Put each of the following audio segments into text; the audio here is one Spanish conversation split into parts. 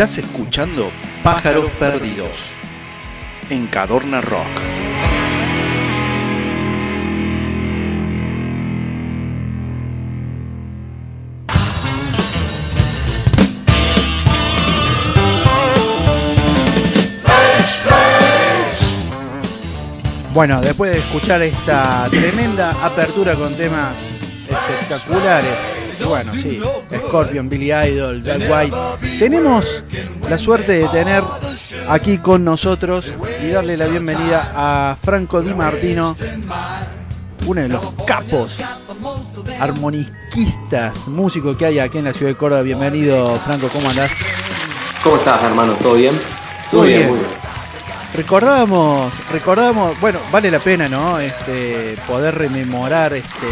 Estás escuchando Pájaros Perdidos en Cadorna Rock. Bueno, después de escuchar esta tremenda apertura con temas espectaculares, bueno, sí, Scorpion, Billy Idol, Jack White, tenemos la suerte de tener aquí con nosotros y darle la bienvenida a Franco Di Martino, uno de los capos armoniquistas, músicos que hay aquí en la ciudad de Córdoba. Bienvenido, Franco, ¿cómo andás? ¿Cómo estás, hermano? ¿Todo bien? Todo bien. muy bien. Recordábamos, recordábamos, bueno, vale la pena, ¿no? Este, poder rememorar este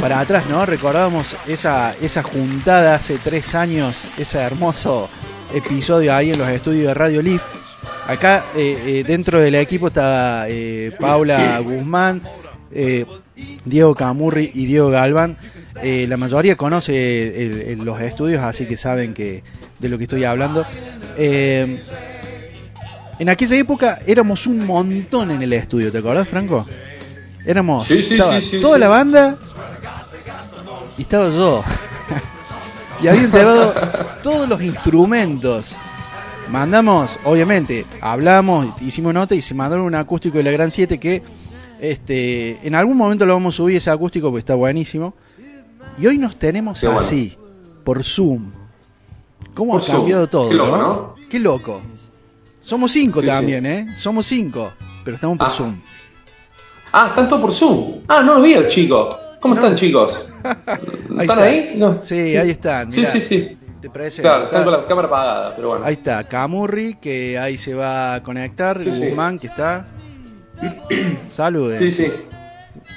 para atrás, ¿no? Recordábamos esa, esa juntada hace tres años, ese hermoso episodio ahí en los estudios de Radio Leaf. Acá eh, eh, dentro del equipo está eh, Paula Guzmán, Diego Camurri y Diego Galván. la mayoría conoce los estudios, así que saben que de lo que estoy hablando. En aquella época éramos un montón en el estudio, ¿te acordás, Franco? Éramos toda la banda y estaba yo. y habían llevado todos los instrumentos. Mandamos, obviamente, hablamos, hicimos nota y se mandaron un acústico de la Gran 7 que este, en algún momento lo vamos a subir ese acústico porque está buenísimo. Y hoy nos tenemos así, por Zoom. ¿Cómo ha cambiado todo? Qué loco, ¿no? Qué loco. Somos cinco también, ¿eh? Somos cinco, pero estamos por ah. Zoom. Ah, están todos por Zoom. Ah, no lo vi el chico. ¿Cómo están, chicos? ¿Están ahí? Sí, ahí están. sí, sí, sí. ¿Te parece? Claro, están con la cámara apagada, pero bueno. Ahí está, Camurri, que ahí se va a conectar. Guzmán, que está. Saludos. Sí, sí.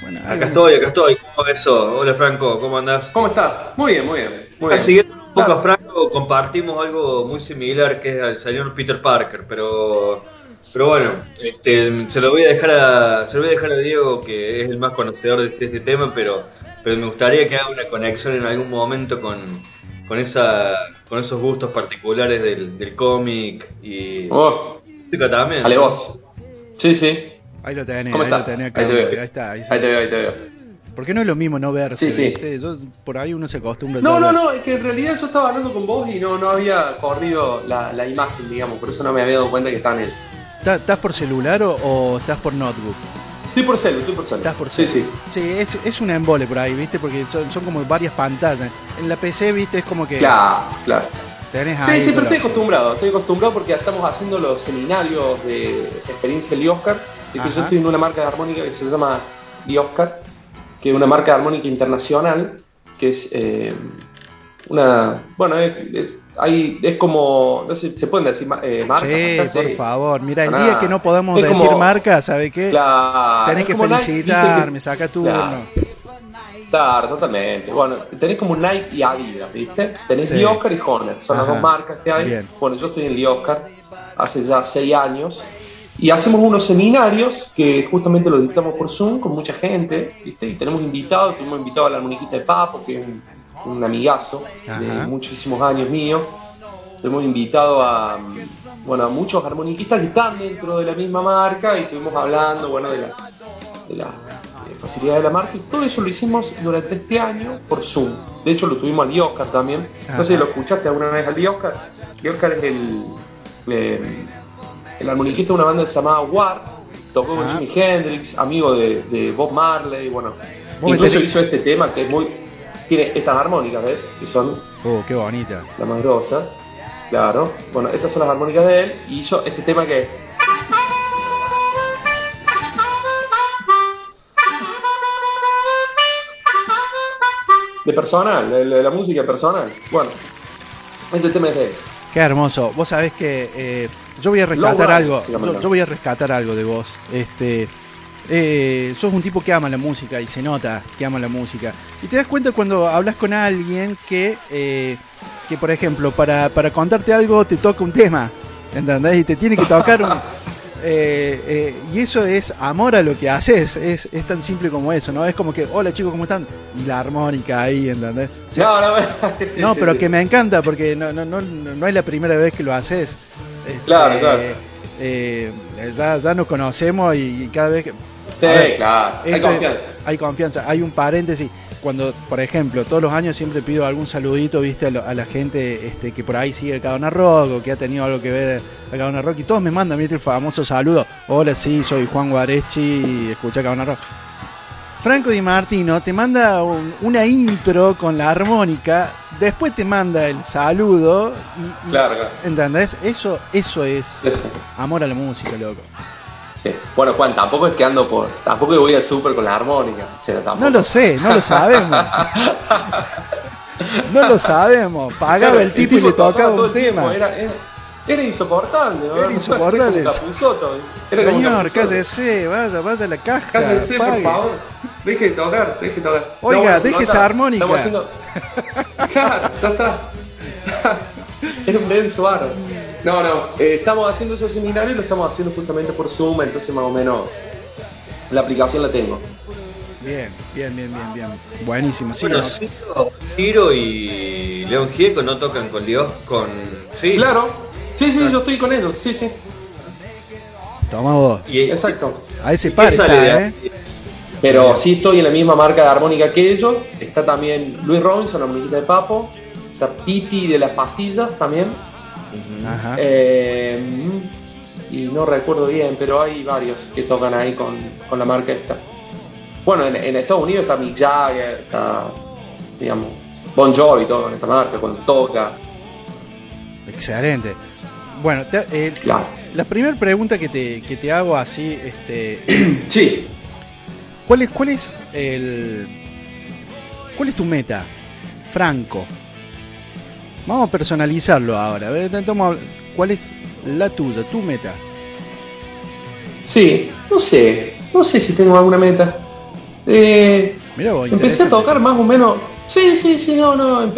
Bueno, acá estoy, acá estoy. Eso. Hola, Franco, ¿cómo andás? ¿Cómo estás? Muy bien, muy bien. Muy bien poco Franco compartimos algo muy similar que es el señor Peter Parker, pero pero bueno, este, se lo voy a dejar a se lo voy a dejar a Diego que es el más conocedor de este, tema, pero pero me gustaría que haga una conexión en algún momento con, con esa con esos gustos particulares del, del cómic y oh. música también. Dale vos. Sí, sí. Ahí lo tenés, ahí lo tenés. Ahí, te veo. ahí está. Ahí, ahí te veo, ahí te veo. Porque no es lo mismo no verse, sí, por ahí uno se acostumbra. No, no, no, es que en realidad yo estaba hablando con vos y no, no había corrido la, la imagen, digamos, por eso no me había dado cuenta que está en él. ¿Estás por celular o, estás por notebook? Estoy por celu, estoy por celu. Estás por celu. Sí, sí. Sí, es, es una embole por ahí, ¿viste? Porque son, son como varias pantallas. En la PC, ¿viste? Es como que. Claro, claro. sí, sí, pero estoy acostumbrado, estoy acostumbrado porque estamos haciendo los seminarios de experiencia Lioscar. Yo estoy en una marca de armónica que se llama Lioscar que es una marca armónica internacional, que es eh, una, bueno, es, es, es, como, no sé, se pueden decir eh, marcas. Sí, por favor, mira, el día que no podamos decir marca, ¿sabe qué? tenés que felicitarme, saca turno. Claro, totalmente. Bueno, tenés como Nike y Adidas, ¿viste? Tenés sí. Oscar y Horner, son las dos marcas que hay. Bueno, yo estoy en Oscar hace ya seis años y hacemos unos seminarios que justamente los dictamos por Zoom con mucha gente, ¿viste? Y tenemos invitados, tenemos invitado a la armoniquita de Papo, que es un, amigazo de muchísimos años mío. Hemos invitado a, bueno, a muchos armoniquistas que están dentro de la misma marca y estuvimos hablando, bueno, de la, de la facilidad de la marca y todo eso lo hicimos durante este año por Zoom. De hecho, lo tuvimos al Oscar también. No sé si lo escuchaste alguna vez al Oscar. Oscar es el... Eh, el armoniquista de una banda llamada War, tocó con Jimi Hendrix, amigo de, Bob Marley, bueno. Incluso hizo este tema que es muy. Tiene estas armónicas, ¿ves? Que son. Oh, qué bonita. La más grosa. Claro. Bueno, estas son las armónicas de él. Y hizo este tema que es. De personal, de la música personal. Bueno, ese tema es de él. Qué hermoso. Vos sabés que eh, yo voy a rescatar algo. Yo, voy a rescatar algo de vos. Este, eh, sos un tipo que ama la música y se nota que ama la música. Y te das cuenta cuando hablas con alguien que, eh, que por ejemplo, para, para contarte algo te toca un tema. ¿Entendés? Y te tiene que tocar un, Eh, eh, y eso es amor a lo que haces, es, es, tan simple como eso, ¿no? Es como que, hola chicos, ¿cómo están? Y la armónica ahí, ¿entendés? no, no, no, pero que me encanta porque no, no, no, no es la primera vez que lo haces. Este, claro, claro. Eh, ya, ya nos conocemos y, cada vez que... Sí, claro, hay confianza. Hay confianza, hay un paréntesis cuando, por ejemplo, todos los años siempre pido algún saludito, viste, a, la gente este, que por ahí sigue Cadona Rock o que ha tenido algo que ver a Cadona Rock y todos me mandan, viste, el famoso saludo. Hola, sí, soy Juan Guarechi y escucha Cadona Rock. Franco Di Martino te manda una intro con la armónica, después te manda el saludo y, claro, ¿entendés? Eso, eso es amor a la música, loco. Bueno, Juan, tampoco es que ando por. Tampoco voy al súper con la armónica. no lo sé, no lo sabemos. no lo sabemos. Pagaba el tipo y le tocaba un tema. Era, era, insoportable. Era insoportable. Era Señor, cállese, vaya, vaya a la caja. Cállese, por favor. Deje de tocar, deje de tocar. Oiga, deje esa armónica. Estamos haciendo. Claro, ya está. Era un denso aro. No, no, eh, estamos haciendo ese seminario y lo estamos haciendo justamente por Zoom, entonces más o menos la aplicación la tengo. Bien, bien, bien, bien, bien. Buenísimo, sí. Bueno, Ciro, y León Gieco no tocan con Dios, con... Sí. Claro, sí, sí, yo estoy con ellos, sí, sí. Toma vos. Exacto. A ese par está, ¿eh? Pero sí estoy en la misma marca de armónica que ellos. Está también Luis Robinson, la muñequita de Papo. Está Piti de las pastillas también. Eh, y no recuerdo bien, pero hay varios que tocan ahí con, la marca esta. Bueno, en, Estados Unidos está Mick Jagger, está, digamos, Bon Jovi, todo con esta marca, cuando toca. Excelente. Bueno, eh, la primera pregunta que te, que te hago así, este, sí. ¿Cuál es, cuál es el, cuál es tu meta, Franco? Vamos a personalizarlo ahora. ¿Cuál es la tuya, tu meta? Sí, no sé. No sé si tengo alguna meta. Eh, empecé a tocar más o menos. Sí, sí, sí, no, no.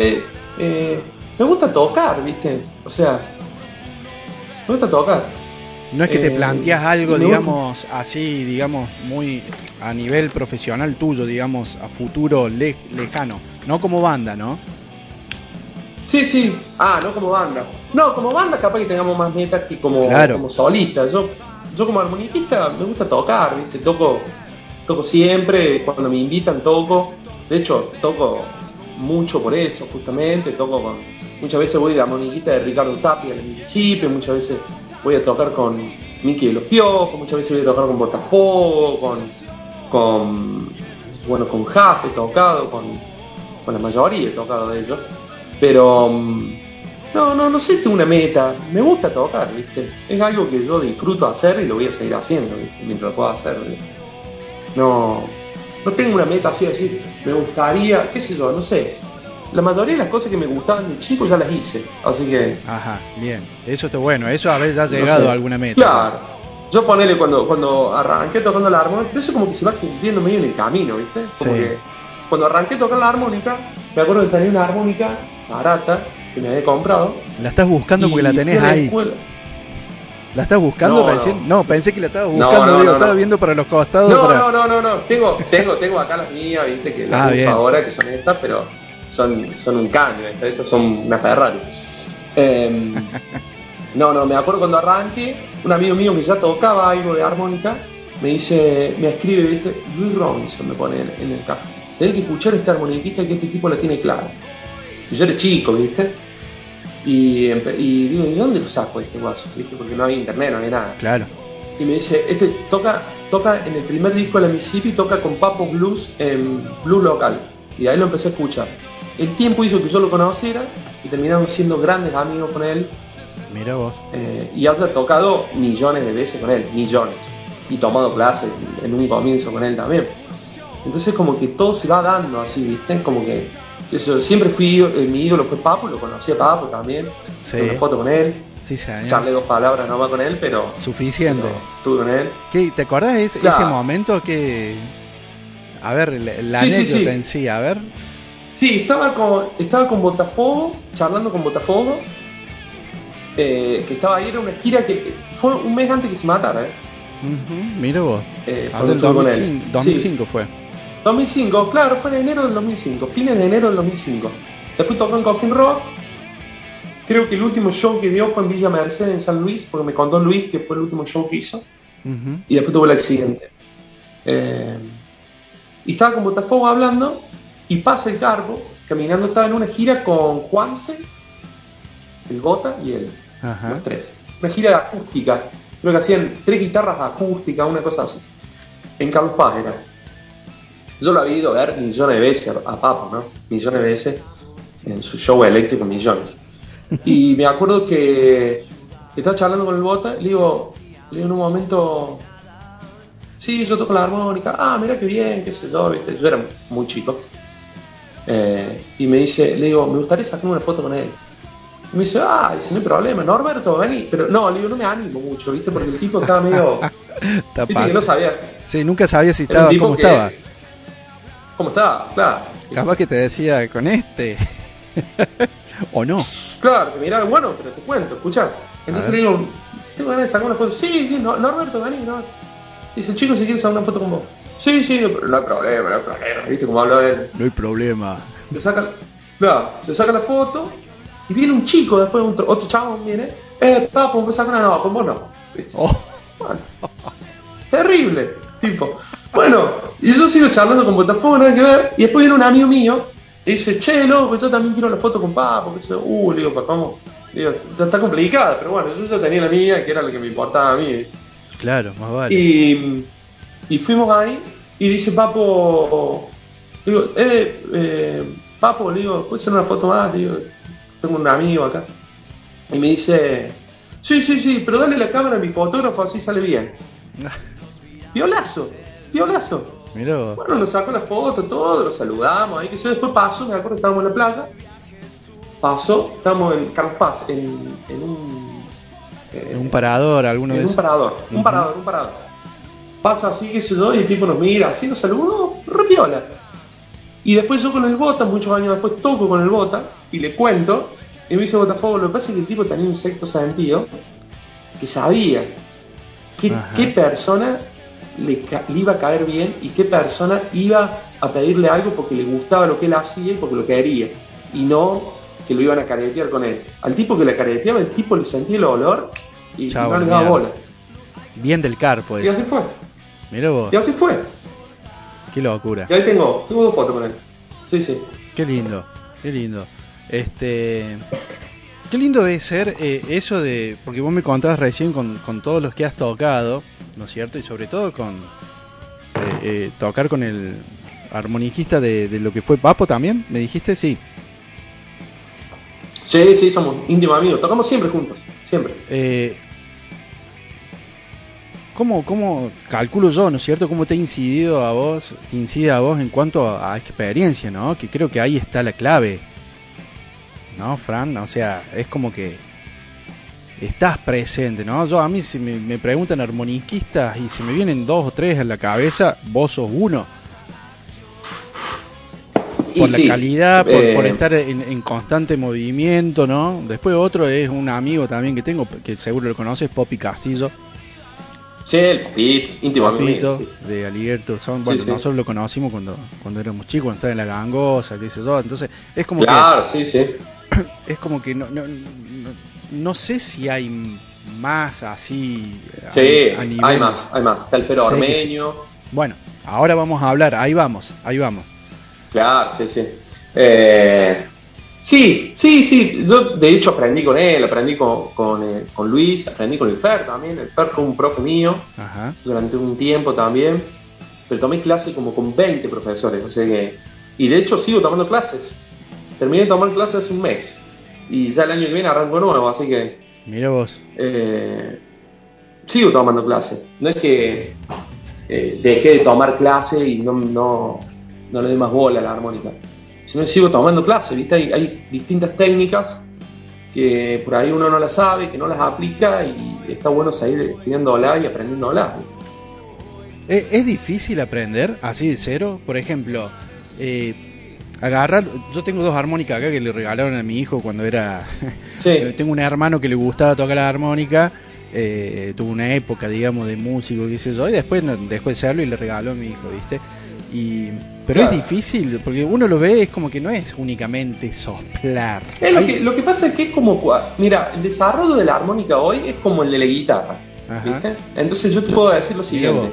Eh, me gusta tocar, ¿viste? O sea, me gusta tocar. No es que te eh, planteas algo, digamos, así, digamos, muy a nivel profesional tuyo, digamos, a futuro lejano. No como banda, ¿no? Sí, sí. Ah, no como banda. No, como banda capaz que tengamos más metas que como, como solista. Yo, yo como armoniquista me gusta tocar, ¿viste? Toco, toco siempre, cuando me invitan toco. De hecho, toco mucho por eso, justamente. Toco con. Muchas veces voy de armoniquista de Ricardo Tapia el municipio, muchas veces voy a tocar con Miki de los Piojos, muchas veces voy a tocar con Botafogo, con. con bueno, con Jafe tocado, con, con la mayoría he tocado de ellos. Pero mm, no, no, no sé si tengo una meta. Me gusta tocar, ¿viste? Es algo que yo disfruto hacer y lo voy a seguir haciendo, Mientras lo pueda hacer. No, no tengo una meta así decir, me gustaría, qué sé yo, no sé. La mayoría de las cosas que me gustaban de chico ya las hice, así que... Ajá, bien. Eso está bueno, eso haber ya llegado a alguna meta. Claro. Yo ponele cuando, cuando arranqué tocando la armónica, eso como que se va cumpliendo medio en el camino, ¿viste? Como que cuando arranqué a tocar la armónica, me acuerdo que tenía una armónica barata que me había comprado. La estás buscando porque la tenés ahí. ¿La estás buscando recién? No. pensé que la estabas buscando, digo, estaba viendo para los costados. No, no, no, no, no. Tengo, tengo, tengo acá las mías, viste, que las ah, uso ahora, que son estas, pero son, son un caño, estas son una Ferrari. Em, no, no, me acuerdo cuando arranqué, un amigo mío que ya tocaba algo de armónica, me dice, me escribe, viste, Luis Robinson me pone en, en el café. Tenés que escuchar esta armoniquista que este tipo la tiene clara yo era chico, ¿viste? Y, y digo, ¿de dónde lo saco este guaso? ¿Viste? Porque no había internet, no había nada. Claro. Y me dice, este toca, toca en el primer disco de la Mississippi, toca con Papo Blues en blues local. Y ahí lo empecé a escuchar. El tiempo hizo que yo lo conociera y terminamos siendo grandes amigos con él. Mira vos. Eh, y había tocado millones de veces con él, millones. Y tomado clases en un comienzo con él también. Entonces como que todo se va dando así, ¿viste? Como que eso, siempre fui, eh, mi ídolo fue Papo, lo conocí a Papo también. Sí. una foto con él. Sí, Charlé dos palabras nomás con él, pero. Suficiente. estuve con él. ¿Qué, ¿Te acordás de ese, momento que. A ver, la, anécdota en sí, a ver. Sí, estaba con, estaba con Botafogo, charlando con Botafogo. Eh, que estaba ahí, era una gira que fue un mes antes que se matara, ¿eh? mira vos. Eh, 2005, 2005 fue. 2005, claro, fue en enero del 2005, fines de enero del 2005. Después tocó en Coquin Rock. Creo que el último show que dio fue en Villa Mercedes, en San Luis, porque me contó Luis que fue el último show que hizo. Y después tuvo el accidente. Eh, y estaba con Botafogo hablando y pasa el cargo, caminando, estaba en una gira con Juanse, el Bota y él, los tres. Una gira acústica, creo que hacían tres guitarras acústicas, una cosa así, en Carlos Paz era. Yo lo había ido a ver millones de veces a Papo, ¿no? Millones de veces en su show eléctrico, millones. Y me acuerdo que estaba charlando con el Bota, le digo, le digo en un momento, sí, yo toco la armónica, ah, mira qué bien, qué sé yo, ¿viste? yo era muy chico. Eh, y me dice, le digo, me gustaría sacar una foto con él. Y me dice, ah, dice, no hay problema, Norberto, vení. Pero no, le digo, no me animo mucho, ¿viste? Porque el tipo estaba medio. ¿Viste que no sabía? Sí, nunca sabía si estaba, cómo estaba. ¿Cómo estaba? Claro. Capaz que te decía con este. o no. Claro, que miraba, bueno, pero te cuento, escucha. Entonces le digo, tengo ganas de sacar una foto. Sí, sí, no, Norberto, vení, no. Dice, chico, si quieres sacar una foto con vos. Sí, sí, pero no hay problema, no hay problema. ¿Viste cómo habla él? No hay problema. Se saca, no, se saca la foto y viene un chico después, otro, otro chavo viene. Eh, papo, me saca una no, con vos no. Oh. Bueno, terrible, tipo. Bueno, y yo sigo charlando con Botafogo, nada que ver. Y después viene un amigo mío y dice, che, loco, yo también quiero la foto con Papo. Y dice, uh, le digo, ¿para cómo? Digo, está complicada, pero bueno, yo ya tenía la mía, que era lo que me importaba a mí. Claro, más vale. Y y fuimos ahí y dice Papo, digo, eh, eh, Papo, le digo, ¿puedes hacer una foto más? digo, tengo un amigo acá. Y me dice, sí, sí, sí, pero dale la cámara a mi fotógrafo, así sale bien. Violazo, violazo. Miró. Bueno, nos sacó la foto, todo, lo saludamos, ahí que yo después pasó, me acuerdo, estábamos en la playa. Pasó, estábamos en Carlos Paz, en, en un... en un parador, alguno de esos. Un parador, un parador, un parador pasa así, qué sé yo, y el tipo nos mira, así nos saludó, repiola. Y después yo con el Bota, muchos años después, toco con el Bota y le cuento, y me dice Botafogo, lo que pasa es que el tipo tenía un sexto sentido que sabía qué, persona le, iba a caer bien y qué persona iba a pedirle algo porque le gustaba lo que él hacía y porque lo quería, y no que lo iban a caretear con él. Al tipo que le careteaba, el tipo le sentía el olor y, no le daba bola. Bien del carpo. Y así fue. Mira vos. Y así fue. Qué locura. Y ahí tengo, tengo dos fotos con él. Sí, sí. Qué lindo, qué lindo. Este. Qué lindo debe ser eh, eso de. Porque vos me contabas recién con, con, todos los que has tocado, ¿no es cierto? Y sobre todo con. Eh, eh, tocar con el armoniquista de, de, lo que fue Papo también, ¿me dijiste? Sí. Sí, sí, somos íntimos amigos. Tocamos siempre juntos, siempre. Eh, ¿Cómo, ¿Cómo, calculo yo, ¿no es cierto? ¿Cómo te ha incidido a vos, te incide a vos en cuanto a, experiencia, ¿no? Que creo que ahí está la clave. ¿No, Fran? O sea, es como que estás presente, ¿no? Yo a mí si me, preguntan armoniquistas y si me vienen dos o tres en la cabeza, vos sos uno. Por la calidad, por, por eh, estar en, en, constante movimiento, ¿no? Después otro es un amigo también que tengo, que seguro lo conoces, Poppy Castillo Sí, el Papito, íntimo de Alligator Son. Bueno, nosotros lo conocimos cuando, cuando éramos chicos, cuando estaba en la gangosa, qué sé yo. Entonces, es como claro, sí, sí. Es como que no, no, no, sé si hay más así. Sí, a, nivel... hay más, hay más. Está el pero armenio. Bueno, ahora vamos a hablar, ahí vamos, ahí vamos. Claro, sí, sí. Eh, Sí, sí, sí. Yo de hecho aprendí con él, aprendí con, eh, Luis, aprendí con el Fer también. El Fer fue un profe mío durante un tiempo también. Pero tomé clases como con 20 profesores. O sea que, y de hecho sigo tomando clases. Terminé de tomar clases hace un mes. Y ya el año que viene arranco nuevo, así que. Mira vos. Eh, sigo tomando clases. No es que eh, dejé de tomar clases y no, no, no le doy más bola a la armónica sino sigo tomando clases, ¿viste? Hay, distintas técnicas que por ahí uno no las sabe, que no las aplica y está bueno seguir estudiándolas y aprendiéndolas. ¿Es, ¿Es difícil aprender así de cero? Por ejemplo, eh, agarrar. Yo tengo dos armónicas acá que le regalaron a mi hijo cuando era. Sí. tengo un hermano que le gustaba tocar la armónica eh, tuvo una época, digamos, de músico, qué sé yo, y después dejó de serlo y le regaló a mi hijo, ¿viste? Y, pero es difícil, porque uno lo ve, es como que no es únicamente soplar. lo, que, lo que pasa es que es como, mira, el desarrollo de la armónica hoy es como el de la guitarra, ¿viste? Entonces yo te puedo decir lo siguiente.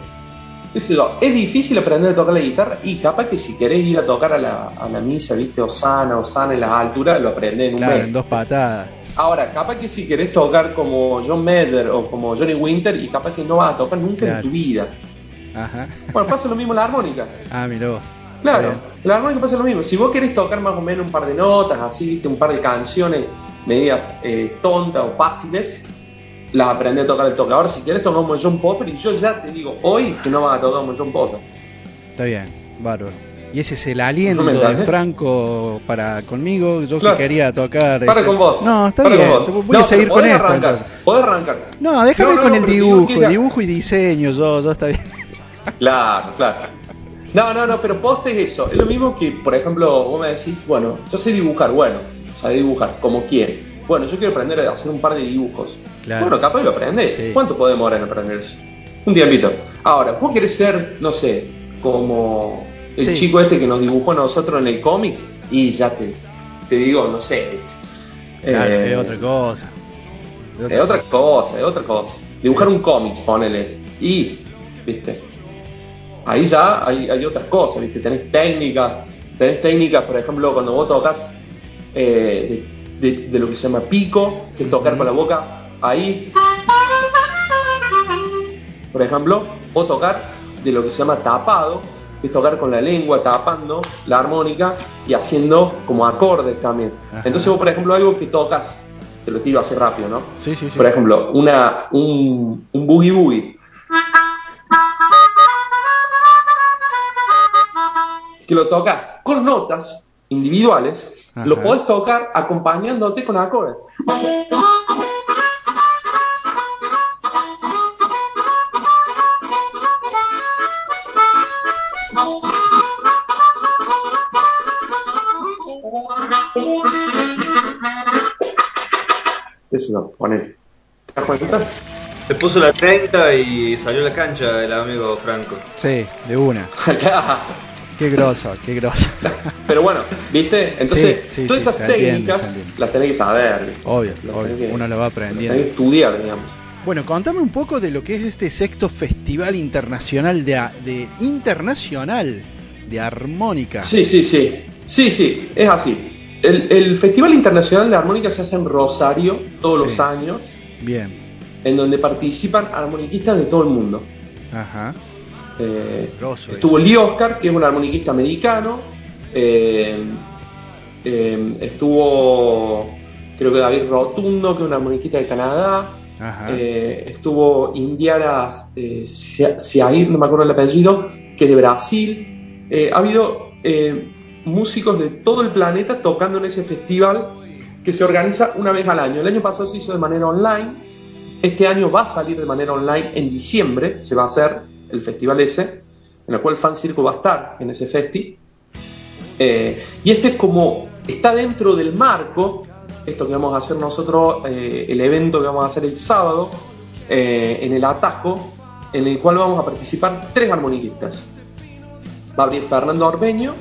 Es difícil aprender a tocar la guitarra y capaz que si querés ir a tocar a la, a la misa, viste, Osana, Osana en las alturas, lo aprendes en un claro, en dos patadas. Ahora, capaz que si querés tocar como John Mayer o como Johnny Winter y capaz que no vas a tocar nunca en tu vida. Ajá. Bueno, pasa lo mismo en la armónica. Ah, mira vos. Claro, la armónica pasa lo mismo. Si vos querés tocar más o menos un par de notas, así, viste, un par de canciones medias eh, tontas o fáciles, las aprendí a tocar el toque. Ahora, si querés tocar como John Popper, y yo ya te digo hoy que no vas a tocar John Popper. Está bien, bárbaro. Y ese es el aliento de Franco para conmigo. Yo que quería tocar. Para este, con vos. No, está bien. Voy a seguir con esto. Arrancar, podés arrancar. No, déjame con el dibujo. Dibujo y diseño, yo, yo está bien. Claro, claro. No, no, no, pero poste es eso. Es lo mismo que, por ejemplo, vos me decís, bueno, yo sé dibujar, bueno, o sea, dibujar como quiere. Bueno, yo quiero aprender a hacer un par de dibujos. Bueno, capaz lo aprendes. ¿Cuánto podemos demorar en aprender eso? Un tiempito. Ahora, vos querés ser, no sé, como el chico este que nos dibujó a nosotros en el cómic y ya te, te digo, no sé. Claro, es eh, otra cosa. Es otra cosa, es otra cosa. Dibujar un cómic, ponele. Y, viste, ahí ya hay, hay otras cosas, viste, tenés técnicas, tenés técnicas, por ejemplo, cuando vos tocas eh, de, lo que se llama pico, que es tocar con la boca, ahí, por ejemplo, o tocar de lo que se llama tapado, es tocar con la lengua, tapando la armónica y haciendo como acordes también. Entonces vos, por ejemplo, algo que tocas, te lo tiro así rápido, ¿no? Sí, sí, sí. Por ejemplo, una, un, un boogie boogie. Que lo tocas con notas individuales, lo podés tocar acompañándote con acordes. Eso, poner. ¿Te das cuenta? Se puso la 30 y salió a la cancha el amigo Franco. Sí, de una. qué groso, qué groso. Pero bueno, ¿viste? Entonces, todas esas técnicas las tenés que saber. Obvio, obvio. uno lo va aprendiendo. Tenés que estudiar, digamos. Bueno, contame un poco de lo que es este sexto festival internacional de, de internacional de armónica. Sí, sí, sí. Sí, sí, es así. El, Festival Internacional de Armónica se hace en Rosario todos los años. Bien. En donde participan armoniquistas de todo el mundo. Ajá. Eh, estuvo Lee Oscar, que es un armoniquista americano. Eh, eh, estuvo, creo que David Rotundo, que es un armoniquista de Canadá. Ajá. estuvo Indiana Siair, no me acuerdo el apellido, que es de Brasil. ha habido músicos de todo el planeta tocando en ese festival que se organiza una vez al año. El año pasado se hizo de manera online, este año va a salir de manera online en diciembre, se va a hacer el festival ese, en el cual Fan Circo va a estar en ese festi. Eh, y este es como, está dentro del marco, esto que vamos a hacer nosotros, eh, el evento que vamos a hacer el sábado, eh, en el Atajo, en el cual vamos a participar tres armoniquistas. Va a abrir Fernando Orbeño,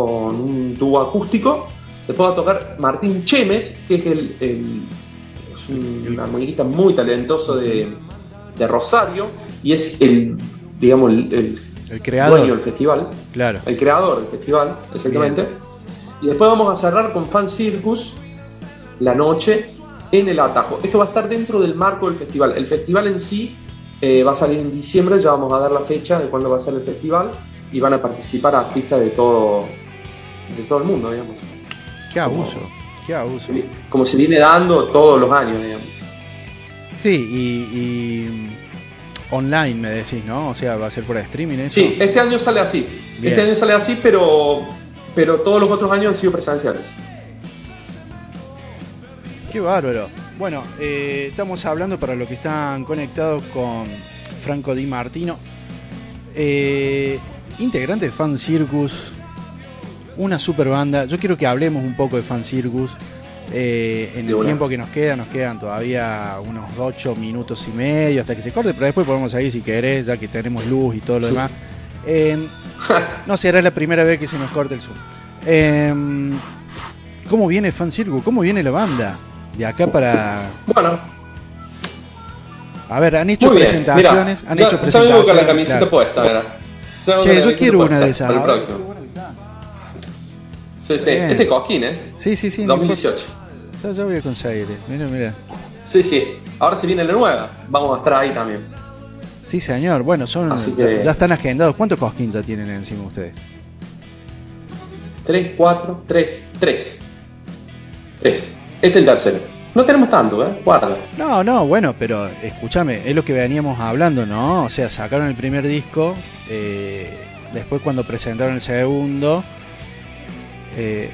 con un tubo acústico. Después va a tocar Martín Chemes, que es, el, es un armoniquista muy talentoso de, de, Rosario y es el, digamos, el, el, creador. dueño del festival. Claro. El creador del festival, exactamente. Y después vamos a cerrar con Fan Circus la noche en el Atajo. Esto va a estar dentro del marco del festival. El festival en sí eh, va a salir en diciembre, ya vamos a dar la fecha de cuándo va a ser el festival y van a participar artistas de todo, de todo el mundo, digamos. Qué abuso, qué abuso. Como se viene dando todos los años, digamos. Sí, y, online me decís, ¿no? O sea, va a ser por streaming eso. Sí, este año sale así. Este año sale así, pero, pero todos los otros años han sido presenciales. Qué bárbaro. Bueno, eh, estamos hablando para los que están conectados con Franco Di Martino, eh, integrante de Fan Circus, una super banda. Yo quiero que hablemos un poco de Fan Circus. Eh, en el tiempo que nos queda, nos quedan todavía unos 8 minutos y medio hasta que se corte, pero después podemos seguir si querés, ya que tenemos luz y todo lo demás. no será la primera vez que se nos corte el Zoom. Em, ¿Cómo viene Fan Circle? ¿Cómo viene la banda? De acá para. Bueno. A ver, han hecho presentaciones. han hecho presentaciones. con la camiseta puesta, Che, yo quiero una de esas. Sí, sí. Este Coquín, ¿eh? Sí, sí, sí. 2018. Ya, ya voy a conseguir. Mira, mira. Sí, sí. Ahora se viene la nueva. Vamos a estar ahí también. Sí, señor. Bueno, son ya, están agendados. ¿Cuántos Cosquín ya tienen encima ustedes? Tres, cuatro, tres, tres. Tres. Este es el tercero. No tenemos tanto, ¿eh? Guarda. No, no, bueno, pero escúchame, es lo que veníamos hablando, ¿no? O sea, sacaron el primer disco, eh, después cuando presentaron el segundo, eh,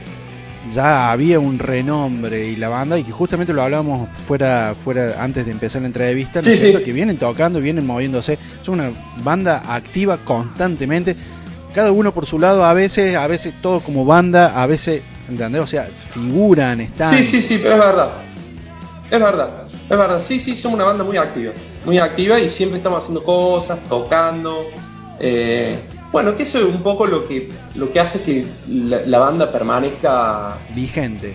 ya había un renombre y la banda, y que justamente lo hablábamos fuera, fuera antes de empezar la entrevista, ¿no que vienen tocando, vienen moviéndose, son una banda activa constantemente, cada uno por su lado, a veces, a veces todo como banda, a veces, ¿entendés? O sea, figuran, están. Sí, sí, sí, pero es verdad. Es verdad, es verdad. Sí, sí, somos una banda muy activa. Muy activa y siempre estamos haciendo cosas, tocando. Eh, bueno, que eso es un poco lo que, lo que hace que la, banda permanezca vigente.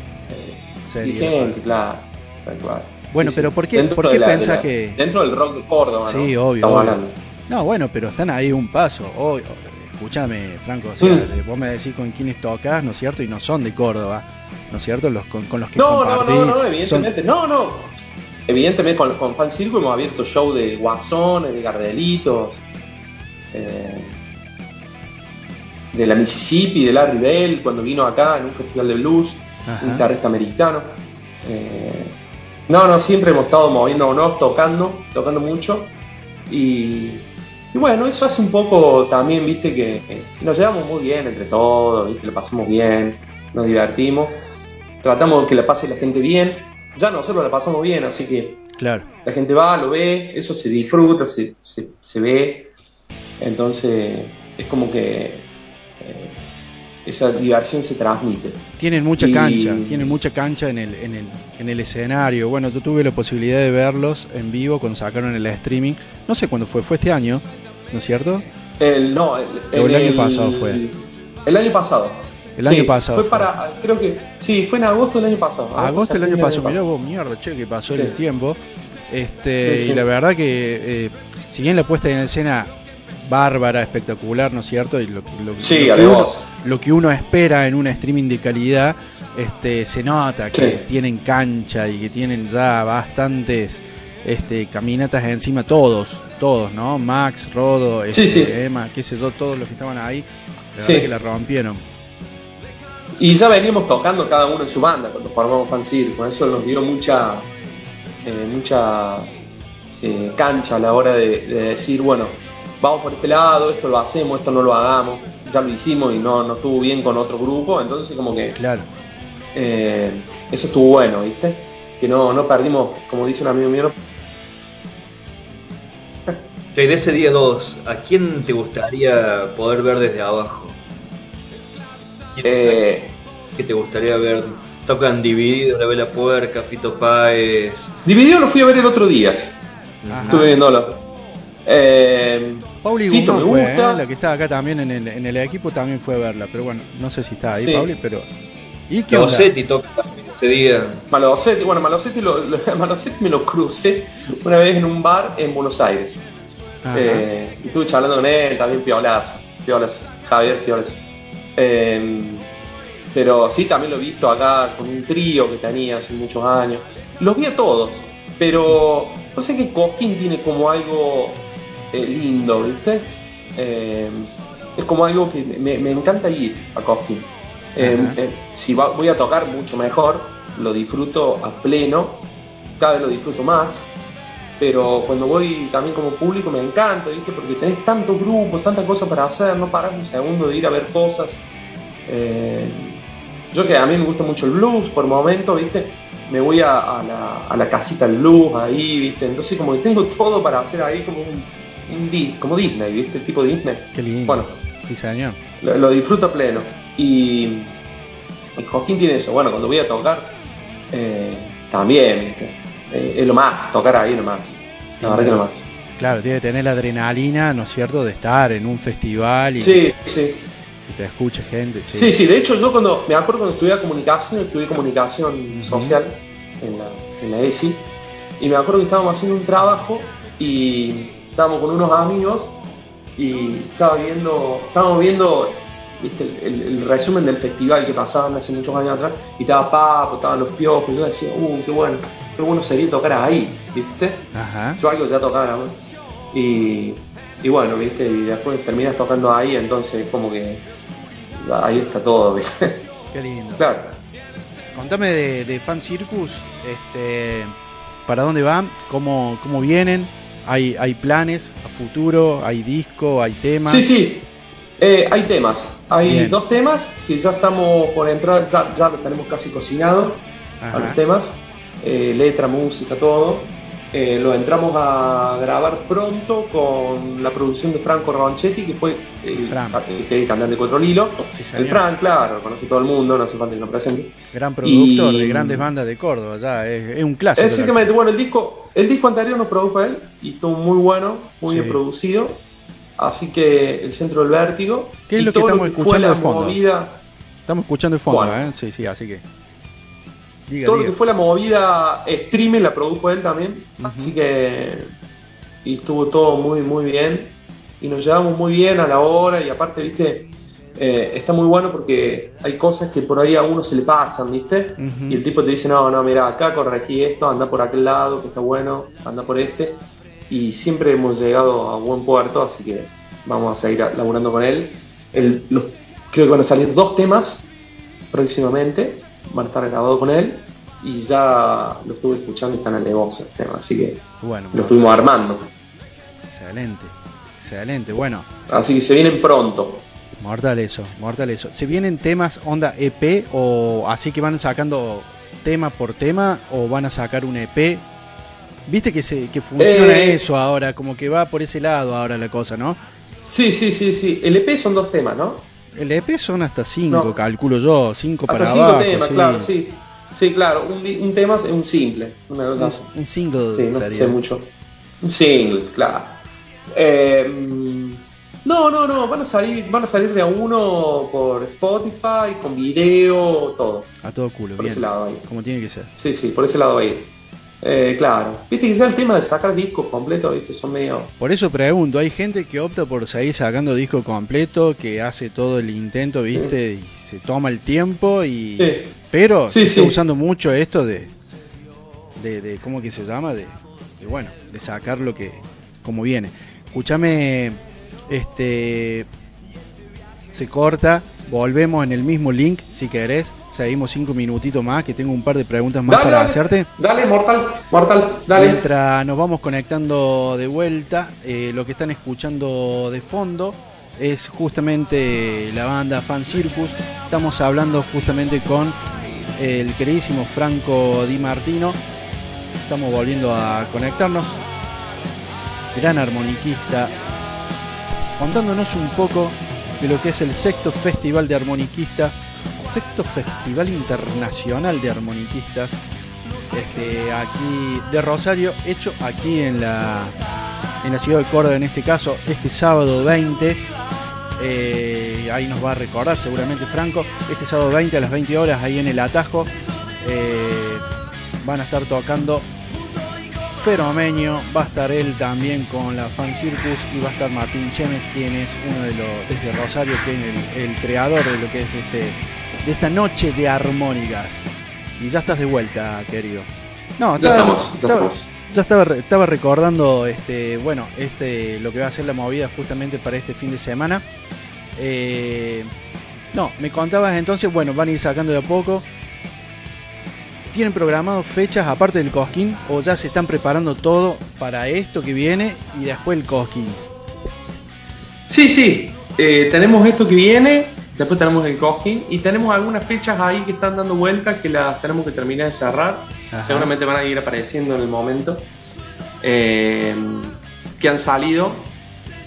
Eh, vigente, claro. Bueno, pero ¿por qué, ¿por qué pensás que.? Dentro del rock de Córdoba, Sí, obvio. No, bueno, pero están ahí un paso. escúchame, Franco, o sea, mm. vos me decís con quiénes tocas, ¿no es cierto? Y no son de Córdoba, ¿no es cierto? Los con, los que No, no, no, no, evidentemente. No, no. Evidentemente con, con Fan Circo hemos abierto show de Guasones, de Gardelitos. Eh, de la Mississippi, de Larry Bell, cuando vino acá en un festival de blues, un guitarrista americano. Eh, no, no, siempre hemos estado moviéndonos, tocando, tocando mucho. Y, bueno, eso hace un poco también, viste, que, nos llevamos muy bien entre todos, viste, lo pasamos bien, nos divertimos. Tratamos de que la pase la gente bien. Ya nosotros la pasamos bien, así que claro. la gente va, lo ve, eso se disfruta, se, se ve. Entonces es como que esa diversión se transmite. Tienen mucha cancha, tienen mucha cancha en el, en, el, en el escenario. Bueno, yo tuve la posibilidad de verlos en vivo cuando sacaron el streaming. No sé cuándo fue, fue este año, ¿no es cierto? El, no, el, el, año pasado fue. El año pasado. El año pasado. Fue para, creo que, sí, fue en agosto del año pasado. Agosto, del año pasado, mirá vos, mierda, che, que pasó el tiempo. Este, y la verdad que, eh, si bien la puesta en escena bárbara, espectacular, ¿no es cierto? Y lo, lo, que uno, espera en un streaming de calidad, este, se nota que tienen cancha y que tienen ya bastantes este, caminatas encima, todos, todos, ¿no? Max, Rodo, este, Emma, qué sé yo, todos los que estaban ahí, la verdad que la rompieron. Y ya veníamos tocando cada uno en su banda cuando formamos Fan con eso nos dio mucha, eh, mucha eh, cancha a la hora de decir, bueno, vamos por este lado, esto lo hacemos, esto no lo hagamos, ya lo hicimos y no, no estuvo bien con otro grupo, entonces como que... Claro. Eh, eso estuvo bueno, ¿viste? Que no, no perdimos, como dice un amigo mío. de ese día 2, ¿a quién te gustaría poder ver desde abajo? Eh, ¿Qué te gustaría ver? Tocan Dividido, La Vela Puerca, Fito Páez. Dividido lo fui a ver el otro día. Estuve viéndolo. Eh, Pauli Fito me fue, gusta. ¿eh? la que estaba acá también en el, en el, equipo también fue a verla, pero bueno, no sé si está ahí Pauli, pero. ¿Y qué Malosetti toca ese día. Malosetti, bueno, Malosetti, lo, Malosetti me lo crucé una vez en un bar en Buenos Aires. Eh, y estuve charlando con él, también piolas, piolas, Javier Piolas. Eh, pero sí, también lo he visto acá con un trío que tenía hace muchos años. Los vi a todos, pero no sé que Cosquín tiene como algo eh, lindo, ¿viste? Eh, es como algo que me, encanta ir a Cosquín. Eh, si voy a tocar mucho mejor, lo disfruto a pleno, cada vez lo disfruto más, pero cuando voy también como público me encanta, ¿viste? Porque tenés tantos grupos, tantas cosas para hacer, no paras un segundo de ir a ver cosas. yo que a mí me gusta mucho el blues por momento, ¿viste? Me voy a, la, a la casita del blues ahí, ¿viste? Entonces como que tengo todo para hacer ahí como un como Disney, ¿viste? Tipo Disney. Qué lindo. Bueno, sí, señor. Lo, disfruto pleno. Y, y Joaquín tiene eso. Bueno, cuando voy a tocar, eh, también, ¿viste? Eh, es lo más, tocar ahí nomás. La verdad que lo más. Claro, tiene que tener la adrenalina, ¿no es cierto?, de estar en un festival y sí, sí. que te escuche gente. Sí. sí, de hecho yo cuando, me acuerdo cuando estudié comunicación, estudié comunicación social en la, en la ESI, y me acuerdo que estábamos haciendo un trabajo y estábamos con unos amigos y estaba viendo, estábamos viendo el, resumen del festival que pasaban hace muchos años atrás y estaba Papo, estaban los piojos, y yo decía, uh, qué bueno, qué bueno sería tocar ahí, ¿viste? Yo algo ya tocaba, y, y bueno, ¿viste? Y después terminas tocando ahí, entonces como que ahí está todo, ¿viste? Qué lindo. Claro. Contame de, de Fan Circus, este, ¿para dónde van? ¿Cómo, cómo vienen? ¿Hay, ¿Hay planes a futuro? ¿Hay disco? ¿Hay temas? Sí, sí, eh, hay temas. Hay dos temas que ya estamos por entrar, ya, ya tenemos casi cocinado a los temas. Eh, letra, música, todo. Eh, lo entramos a grabar pronto con la producción de Franco Ronchetti, que fue el, cantante de Cuatro Lilo. el Frank, claro, lo conoce todo el mundo, no hace falta que lo presente. Gran productor de grandes bandas de Córdoba, ya, es, un clásico. Exactamente, bueno, el disco, el disco anterior nos produjo él y estuvo muy bueno, muy bien producido. Así que el centro del vértigo. ¿Qué es lo que estamos escuchando de fondo? Estamos escuchando de fondo, ¿eh? Sí, sí, así que todo lo que fue la movida streaming la produjo él también. Así que. Y estuvo todo muy, muy bien. Y nos llevamos muy bien a la hora. Y aparte, viste, eh, está muy bueno porque hay cosas que por ahí a uno se le pasan, ¿viste? Y el tipo te dice, no, no, mira, acá corregí esto, anda por aquel lado, que está bueno, anda por este. Y siempre hemos llegado a buen puerto, así que vamos a seguir laburando con él. El, creo que van a salir dos temas próximamente van a estar grabados con él y ya lo estuve escuchando y están en el negocio el tema, así que bueno, lo estuvimos armando. Excelente, excelente, bueno. Así que se vienen pronto. Mortal eso, mortal eso. ¿Se vienen temas onda EP o así que van sacando tema por tema o van a sacar un EP? Viste que, se, que funciona eh, eso ahora, como que va por ese lado ahora la cosa, ¿no? Sí, sí, sí, sí. El EP son dos temas, ¿no? El EP son hasta cinco, calculo yo, cinco para cinco abajo. temas, claro, sí. Sí, claro, un, un, tema es un simple. Una un, un, single sí, no sé mucho. Un single, claro. Eh, no, no, no, van a salir, van a salir de a uno por Spotify, con video, todo. A todo culo, por bien. ese lado ahí. Como tiene que ser. Sí, sí, por ese lado ahí. Eh, claro, viste que sea el tema de sacar discos completos, viste, son medio. Por eso pregunto, hay gente que opta por seguir sacando disco completo, que hace todo el intento, viste, y se toma el tiempo y. Pero se está usando mucho esto de, de, ¿cómo que se llama? De, de, bueno, de sacar lo que, como viene. Escúchame, este, se corta Volvemos en el mismo link, si querés. Seguimos cinco minutitos más, que tengo un par de preguntas más para hacerte. Dale, mortal, mortal, dale. Mientras nos vamos conectando de vuelta, eh, lo que están escuchando de fondo es justamente la banda Fan Circus. Estamos hablando justamente con el queridísimo Franco Di Martino. Estamos volviendo a conectarnos. Gran armoniquista, contándonos un poco de lo que es el sexto Festival de Armoniquista, sexto Festival Internacional de Armoniquistas, este, aquí de Rosario, hecho aquí en la, en la ciudad de Córdoba, en este caso, este sábado 20. Eh, ahí nos va a recordar seguramente Franco, este sábado 20 a las 20 horas ahí en el Atajo eh, van a estar tocando Feromenio, va a estar él también con la Fan Circus y va a estar Martín Chemes, quien es uno de los, desde Rosario, que es el, creador de lo que es este, de esta noche de armónicas. Y ya estás de vuelta, querido. No, estaba, ya, estaba, estaba, recordando este, bueno, este, lo que va a ser la movida justamente para este fin de semana. Eh, no, me contabas entonces, bueno, van a ir sacando de a poco. ¿Tienen programado fechas aparte del Cosquín o ya se están preparando todo para esto que viene y después el Cosquín? Sí, sí, eh, tenemos esto que viene, después tenemos el Cosquín y tenemos algunas fechas ahí que están dando vueltas que las tenemos que terminar de cerrar. Seguramente van a ir apareciendo en el momento. Eh, que han salido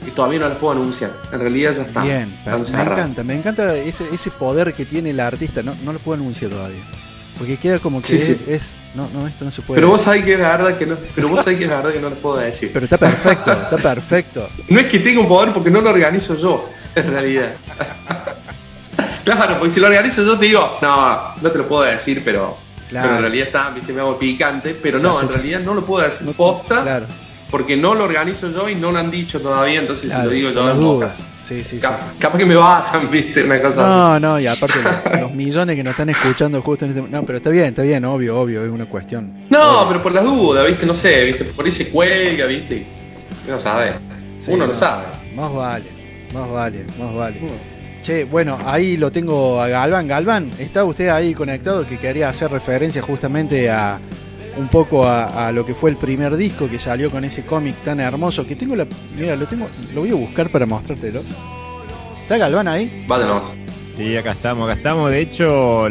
y todavía no las puedo anunciar. En realidad ya están. Bien, me encanta, me encanta ese, ese poder que tiene el artista. No, no lo puedo anunciar todavía. Porque queda como que es, No, no, esto no se puede. Pero vos sabés que es verdad que no. Pero vos sabés que es verdad que no lo puedo decir. Pero está perfecto, está perfecto. No es que tenga un poder porque no lo organizo yo, en realidad. claro, porque si lo organizo yo te digo, no, no te lo puedo decir, pero. Pero en realidad está, viste, me hago picante. Pero no, en realidad no lo puedo decir posta. Claro porque no lo organizo yo y no lo han dicho todavía, entonces si lo digo yo en bocas. Sí, sí, sí, Capaz que me bajan, viste, una cosa No, no, y aparte los, millones que nos están escuchando justo en este No, pero está bien, está bien, obvio, obvio, es una cuestión. No, pero por las dudas, viste, no sé, viste, por ahí se cuelga, viste. No sabe. Uno lo sabe. Más vale, más vale, más vale. Che, bueno, ahí lo tengo a Galván. Galván, ¿está usted ahí conectado que quería hacer referencia justamente a un poco a, lo que fue el primer disco que salió con ese cómic tan hermoso que tengo la mira lo tengo lo voy a buscar para mostrártelo. Está Galván ahí vámonos sí acá estamos acá estamos. De hecho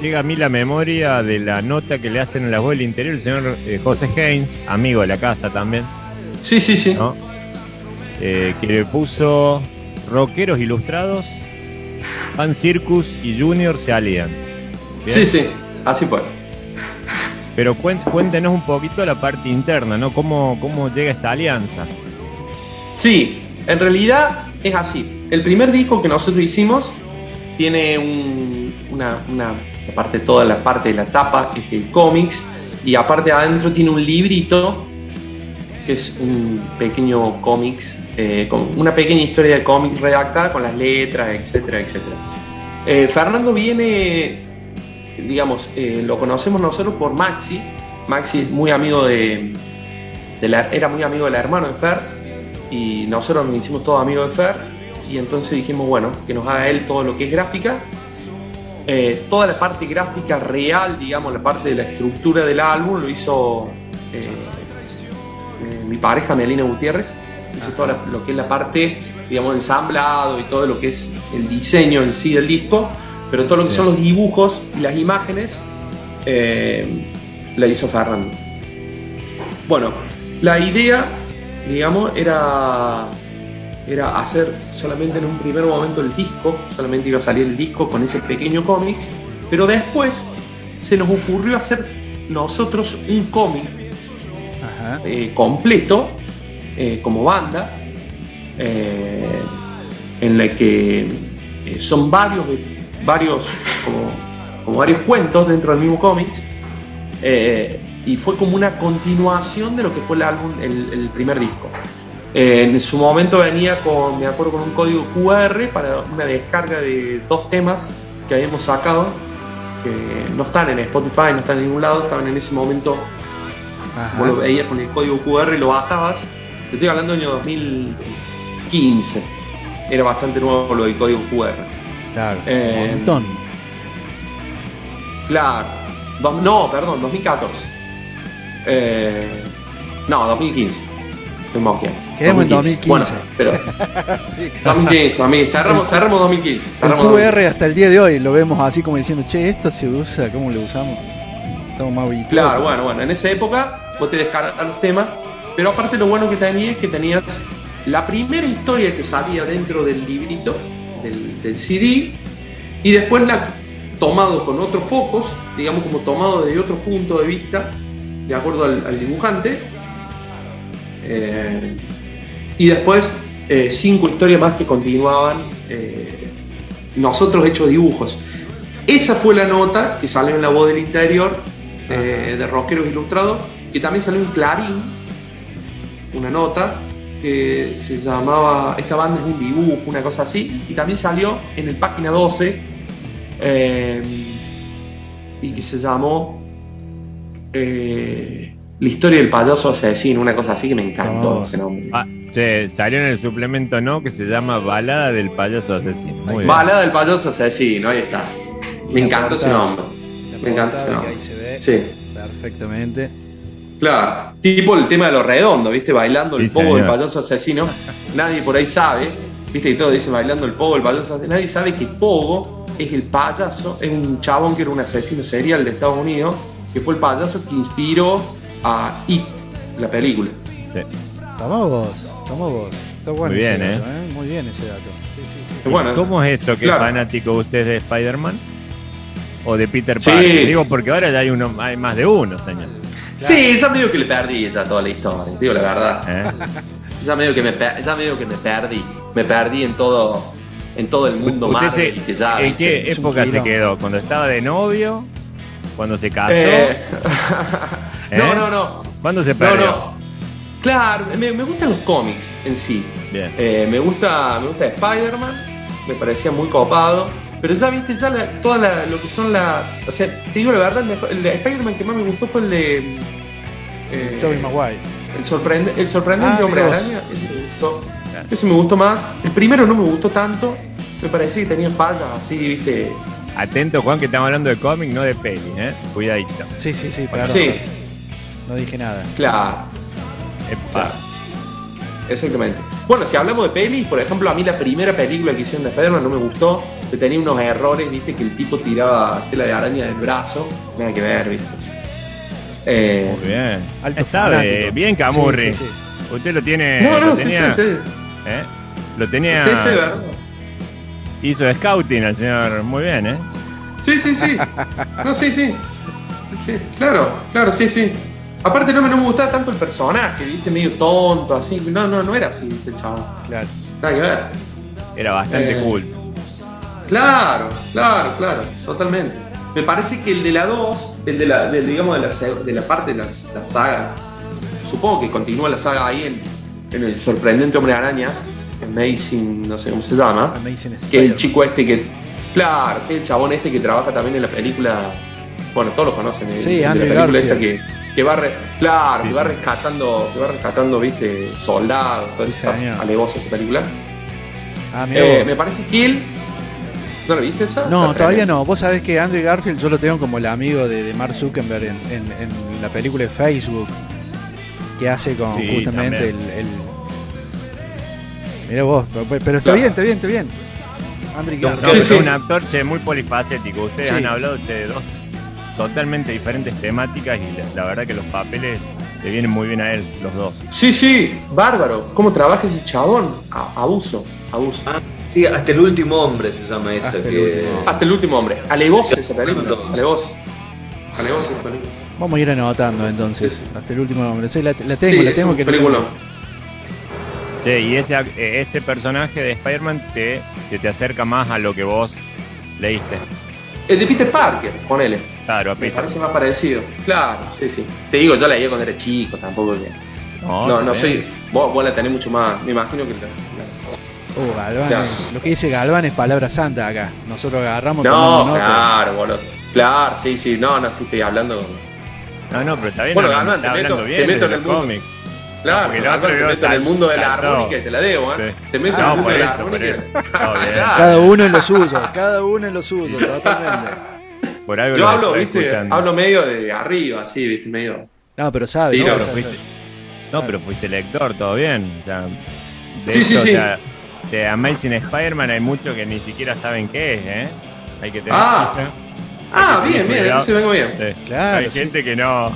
llega a mí la memoria de la nota que le hacen en la voz del interior el señor eh, José Haynes amigo de la casa también. Sí sí sí. Eh, que le puso rockeros ilustrados Fan Circus y Junior se alían. Sí sí así fue pero cuéntenos un poquito la parte interna, ¿no? ¿Cómo, cómo llega esta alianza? Sí, en realidad es así. El primer disco que nosotros hicimos tiene una, una parte, toda la parte de la tapa, que es el cómics, y aparte adentro tiene un librito, que es un pequeño cómics, eh, con una pequeña historia de cómics redactada con las letras, etcétera, etcétera. Eh, Fernando viene digamos, eh, lo conocemos nosotros por Maxi. Maxi es muy amigo de, la, era muy amigo del hermano de Fer y nosotros nos hicimos todos amigos de Fer y entonces dijimos, bueno, que nos haga él todo lo que es gráfica. Eh, toda la parte gráfica real, digamos, la parte de la estructura del álbum lo hizo eh, mi pareja Melina Gutiérrez, hizo todo lo que es la parte, digamos, ensamblado y todo lo que es el diseño en sí del disco pero todo lo que son los dibujos y las imágenes eh, la hizo Fernando. Bueno, la idea, digamos, era, era hacer solamente en un primer momento el disco, solamente iba a salir el disco con ese pequeño cómics, pero después se nos ocurrió hacer nosotros un cómic eh, completo eh, como banda, en la que son varios varios, como, varios cuentos dentro del mismo cómic. Eh, y fue como una continuación de lo que fue el álbum, el, primer disco. Eh, en su momento venía con, me acuerdo, con un código QR para una descarga de dos temas que habíamos sacado, que no están en Spotify, no están en ningún lado, estaban en ese momento, vos lo veías con el código QR y lo bajabas. Te estoy hablando del año 2015, era bastante nuevo lo del código QR. Claro, eh, un montón. Claro. no, perdón, 2014. Eh, no, 2015. Estoy moqueando. Quedemos en 2015. Bueno, pero. sí. 2015, mí. Cerramos, cerramos 2015. Cerramos el QR hasta el día de hoy lo vemos así como diciendo, che, esto se usa, ¿cómo lo usamos? Estamos más vinculados. Claro, bueno, bueno. En esa época vos te descargas los temas, pero aparte lo bueno que tenías es que tenías la primera historia que salía dentro del librito del, CD y después la tomado con otros focos, digamos como tomado desde otro punto de vista, de acuerdo al, dibujante. Eh, y después eh, cinco historias más que continuaban, eh, nosotros hecho dibujos. Esa fue la nota que salió en la voz del interior de Rockeros Ilustrados, que también salió en Clarín, una nota que se llamaba Esta banda es un dibujo, una cosa así, y también salió en el página 12 eh, y que se llamó eh, La historia del payaso asesino, una cosa así que me encantó ese nombre. Ah, salió en el suplemento, ¿no? Que se llama Balada del payaso asesino. Balada del payaso asesino, ahí está. Me encantó ese nombre. Me encanta ese nombre. Sí. Perfectamente. Claro, tipo el tema de lo redondo, ¿viste? Bailando el pogo del payaso asesino. Nadie por ahí sabe, ¿viste? Y todo dice bailando el pogo del payaso asesino. Nadie sabe que Pogo es el payaso, es un chabón que era un asesino serial de Estados Unidos, que fue el payaso que inspiró a It, la película. Sí. Toma vos, toma vos. Está bueno Muy bien, ese ¿eh? dato, ¿eh? Muy bien ese dato. Sí, sí, sí, Bueno, ¿Cómo es eso que es fanático usted de Spider-Man? o de Peter Parker? Digo, porque ahora ya hay uno, hay más de uno, señor. Sí, ya medio que le perdí ya toda la historia, digo la verdad. ¿Eh? Ya medio que me ya medio que me perdí. Me perdí en todo en todo el mundo que ya, ¿En qué época se quedó? ¿Cuando estaba de novio? ¿Cuando se casó? Eh, no, no, no. ¿Cuándo se perdió? Claro, me, gustan los cómics en sí. Bien. Eh, me gusta, me gusta Spider-Man, me parecía muy copado. Pero ya viste, ya la, toda lo que son la. O sea, te digo la verdad, el, de Spider-Man que más me gustó fue el de. Eh, Tobey Maguire. El, sorprende, el sorprendente ah, hombre araña, ese me gustó. Ese me gustó más. El primero no me gustó tanto. Me parecía que tenía fallas así, viste. Atento, Juan, que estamos hablando de cómic, no de peli, ¿eh? Cuidadito. Sí, sí, sí, claro. Sí. No dije nada. Claro. claro. Exactamente. Bueno, si hablamos de pelis, por ejemplo, a mí la primera película que hicieron de Spider-Man no me gustó. Que tenía unos errores, viste, que el tipo tiraba tela de araña del brazo. Nada que ver, viste. Eh, Muy bien. Alto sabe, bien Camurri. Usted lo tiene. No, no, lo tenía, sí, sí, ¿eh? Lo tenía. Sí, sí, verdad. Hizo scouting al señor. Muy bien, ¿eh? Sí, sí, sí. No, sí, sí. sí claro, claro, sí, sí. Aparte no me, no me gustaba tanto el personaje, viste, medio tonto, así. No, no, no era así, viste, el chavo. Claro. Nada que ver. Era bastante eh, cool. Claro, claro, claro, totalmente. Me parece que el de la 2, el de la, digamos, de la, de la parte de la, saga, supongo que continúa la saga ahí en, en el sorprendente Hombre Araña, Amazing, no sé cómo se llama. Amazing que es el chico este que, claro, que es el chabón este que trabaja también en la película, bueno, todos lo conocen, sí, la película esta que que va, claro, que va rescatando, que va rescatando, viste, soldados, toda sí, esa alevosa esa película. Ah, eh, me parece que él. ¿No lo viste esa? No, todavía no. Vos sabés que Andrew Garfield yo lo tengo como el amigo de, Mark Zuckerberg en, en, la película de Facebook que hace con justamente el, el, Mira vos, pero está bien, está bien, está bien. Andrew Garfield. es un actor che, muy polifacético. Ustedes han hablado che, de dos totalmente diferentes temáticas y la, verdad que los papeles le vienen muy bien a él, los dos. Sí, sí, bárbaro. ¿Cómo trabaja ese chabón? abuso, abuso. Ah, sí, hasta el último hombre se llama ese. Hasta, el, hasta el último hombre. Alevos esa película. Alevos. Alevos esa película. Vamos a ir anotando entonces. Hasta el último hombre. Sí, la, tengo, la tengo que película. Sí, y ese, ese personaje de Spider-Man te, se te acerca más a lo que vos leíste. El de Peter Parker, ponele. Claro, a Peter. Me parece más parecido. Claro, sí, sí. Te digo, yo la leí cuando era chico, tampoco que. No, no, no soy. Vos, vos, la tenés mucho más. Me imagino que. Uh, Galván, lo que dice Galván es palabra santa acá. Nosotros agarramos. No, claro, boludo. Claro, sí, sí. No, no, sí estoy hablando. No, no, pero está bien. Bueno, Galván, te meto, bien te meto en el cómic. Claro, no, te meto en el mundo de la armónica y te la debo, ¿eh? Te meto en el mundo de la armónica. Cada uno en lo suyo, cada uno en lo suyo, totalmente. Por algo Yo hablo, viste, hablo medio de arriba, así, viste, medio. No, pero sabes. no, pero fuiste, no, pero fuiste lector, todo bien. O sea, de sí, sí, sí. de Amazing Spider-Man hay muchos que ni siquiera saben qué es, ¿eh? Hay que tener. Ah, ah bien, bien, entonces vengo bien. Claro. Hay gente que no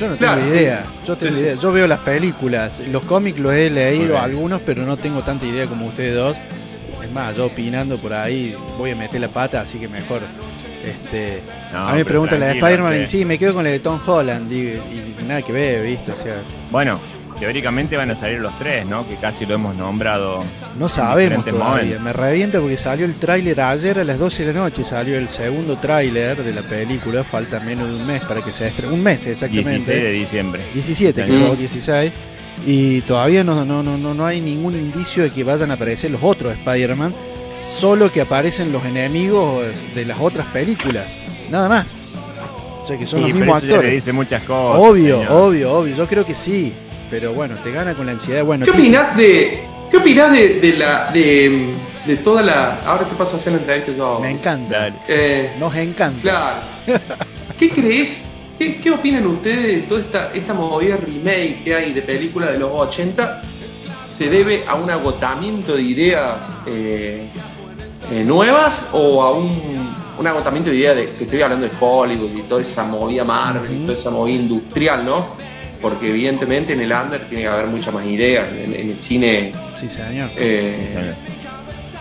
yo no tengo idea. Yo tengo idea. Yo veo las películas. Los cómics los he leído algunos, pero no tengo tanta idea como ustedes dos. Es más, yo opinando por ahí voy a meter la pata, así que mejor. Este, a mí me preguntan la de Spider-Man y sí, me quedo con la de Tom Holland y, y nada que ver, ¿viste? O sea, bueno, teóricamente van a salir los tres, ¿no? Que casi lo hemos nombrado. No sabemos todavía. Me revienta porque salió el tráiler ayer a las 12 de la noche. Salió el segundo tráiler de la película. Falta menos de un mes para que se estrene. Un mes exactamente. 16 de diciembre. 17, creo, 16. Y todavía no, no, no, no hay ningún indicio de que vayan a aparecer los otros Spider-Man. Solo que aparecen los enemigos de las otras películas. Nada más. O sea que son los mismos actores. dice muchas cosas. Obvio, obvio, obvio. Yo creo que sí pero bueno, te gana con la ansiedad. Bueno, ¿Qué opinas de, qué opinas de, de, la de, de, toda la ahora te paso a hacer la entrevista yo? Me encanta. Eh, Nos encanta. Claro. ¿Qué crees? ¿Qué, ¿Qué, opinan ustedes de toda esta, esta movida remake que hay de películas de los 80? ¿Se debe a un agotamiento de ideas eh, eh, nuevas o a un, un, agotamiento de ideas de que estoy hablando de Hollywood y toda esa movida Marvel y toda esa movida industrial, ¿no? porque evidentemente en el under tiene que haber mucha más ideas, en, el cine... Sí, señor. Eh,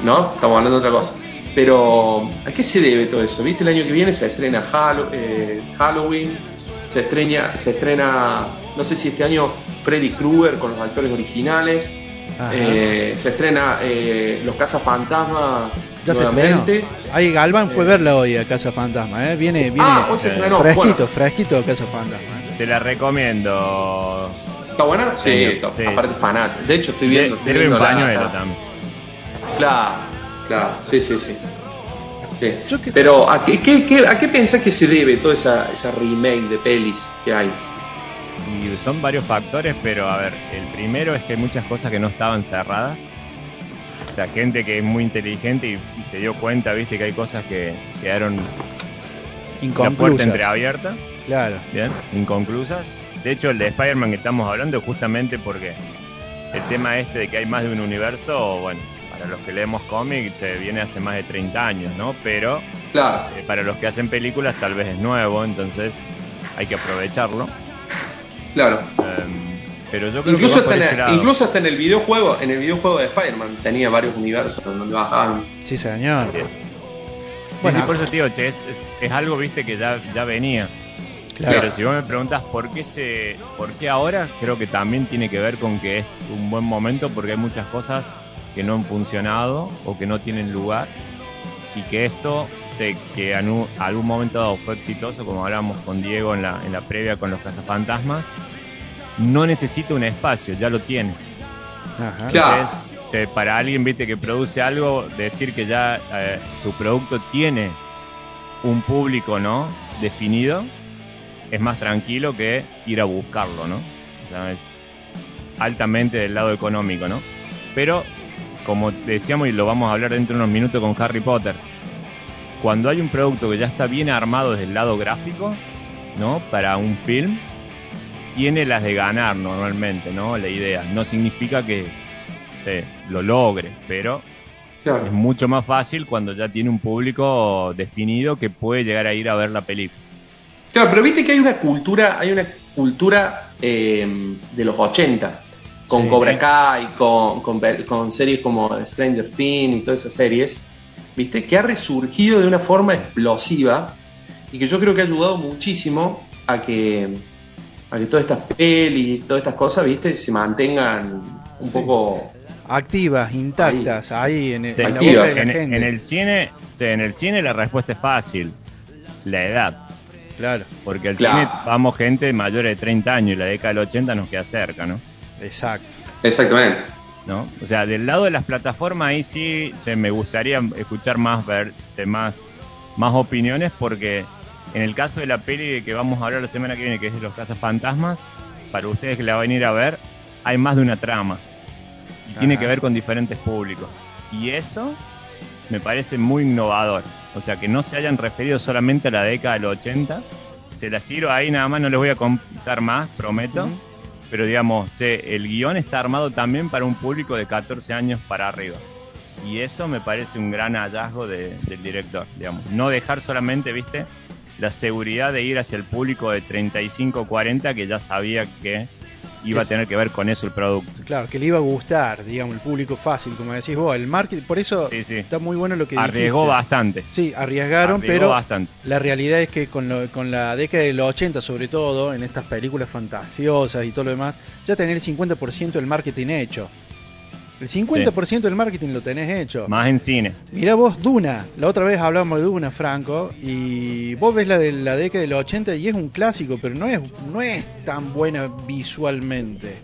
¿No? Estamos hablando de otra cosa. pero ¿a qué se debe todo eso? ¿Viste? El año que viene se estrena eh, Halloween, se estrena, se estrena, no sé si este año Freddy Krueger con los actores originales, eh, se estrena eh, Los Casas Fantasma ya nuevamente. se Ahí Galvan fue a verla hoy a Casa Fantasma, ¿eh? Viene, viene ah, fresquito, fresquito Casa Fantasma. Te la recomiendo. ¿Está buena? Sí, aparte fanático. De hecho, estoy viendo. Estoy viendo un pañuelo también. Claro, claro, sí, sí, sí. Pero ¿a qué, qué, ¿a qué pensás que se debe toda esa, esa remake de pelis que hay? Y son varios factores, pero a ver, el primero es que hay muchas cosas que no estaban cerradas. O sea, gente que es muy inteligente y, se dio cuenta, viste, que hay cosas que quedaron inconclusas. La puerta entreabierta. Claro. Bien, inconclusas. De hecho, el de Spider-Man que estamos hablando es justamente porque el tema este de que hay más de un universo, bueno, para los que leemos cómics se viene hace más de 30 años, ¿no? Pero claro. Eh, para los que hacen películas tal vez es nuevo, entonces hay que aprovecharlo. Claro. Em, pero yo creo incluso que hasta, en, incluso hasta en el videojuego, en el videojuego de Spider-Man tenía varios universos donde bajaban. Sí, señor. Así es. Bueno, por eso tío, che, es, es, algo, viste, que ya, ya venía. Claro. Pero si vos me preguntas por qué se, por qué ahora, creo que también tiene que ver con que es un buen momento porque hay muchas cosas que no han funcionado o que no tienen lugar y que esto sé, que a algún momento dado fue exitoso, como hablábamos con Diego en la, en la previa con los cazafantasmas, no necesita un espacio, ya lo tiene. Entonces, para alguien ¿viste, que produce algo, decir que ya eh, su producto tiene un público ¿no? definido, es más tranquilo que ir a buscarlo, ¿no? O sea, es altamente del lado económico, ¿no? Pero como decíamos y lo vamos a hablar dentro de unos minutos con Harry Potter, cuando hay un producto que ya está bien armado desde el lado gráfico, ¿no? Para un film, tiene las de ganar normalmente, ¿no? La idea. No significa que lo logre, pero es mucho más fácil cuando ya tiene un público definido que puede llegar a ir a ver la película. Claro, pero viste que hay una cultura, hay una cultura eh, de los 80 con Cobra Kai, con, con, series como Stranger Things y todas esas series, ¿viste? Que ha resurgido de una forma explosiva y que yo creo que ha ayudado muchísimo a que, a que todas estas pelis, todas estas cosas, ¿viste? Se mantengan un poco activas, intactas, ahí, en, el, en, en, el cine, en el cine la respuesta es fácil, la edad. Claro. Porque al cine vamos gente mayor de 30 años y la década del 80 nos queda cerca, ¿no? Exacto. Exactamente. ¿No? O sea, del lado de las plataformas ahí sí me gustaría escuchar más, ver, más, más opiniones porque en el caso de la peli que vamos a hablar la semana que viene, que es de los Casas Fantasmas, para ustedes que la van a ir a ver, hay más de una trama. Y tiene que ver con diferentes públicos. Y eso me parece muy innovador. O sea, que no se hayan referido solamente a la década del 80. Se las tiro ahí nada más, no les voy a contar más, prometo pero digamos, che, el guion está armado también para un público de 14 años para arriba. Y eso me parece un gran hallazgo del director, digamos. No dejar solamente, viste, la seguridad de ir hacia el público de 35 40 que ya sabía que iba a tener que ver con eso el producto. Claro, que le iba a gustar, digamos, el público fácil, como decís vos, el marketing, por eso está muy bueno lo que Arriesgó bastante. Sí, arriesgaron, pero la realidad es que con, con la década de los 80, sobre todo, en estas películas fantasiosas y todo lo demás, ya tener el 50% del marketing hecho. El 50% del marketing lo tenés hecho. Más en cine. Mira vos, Duna. La otra vez hablábamos de Duna, Franco. Y vos ves la de la década de los 80 y es un clásico, pero no es, no es tan buena visualmente.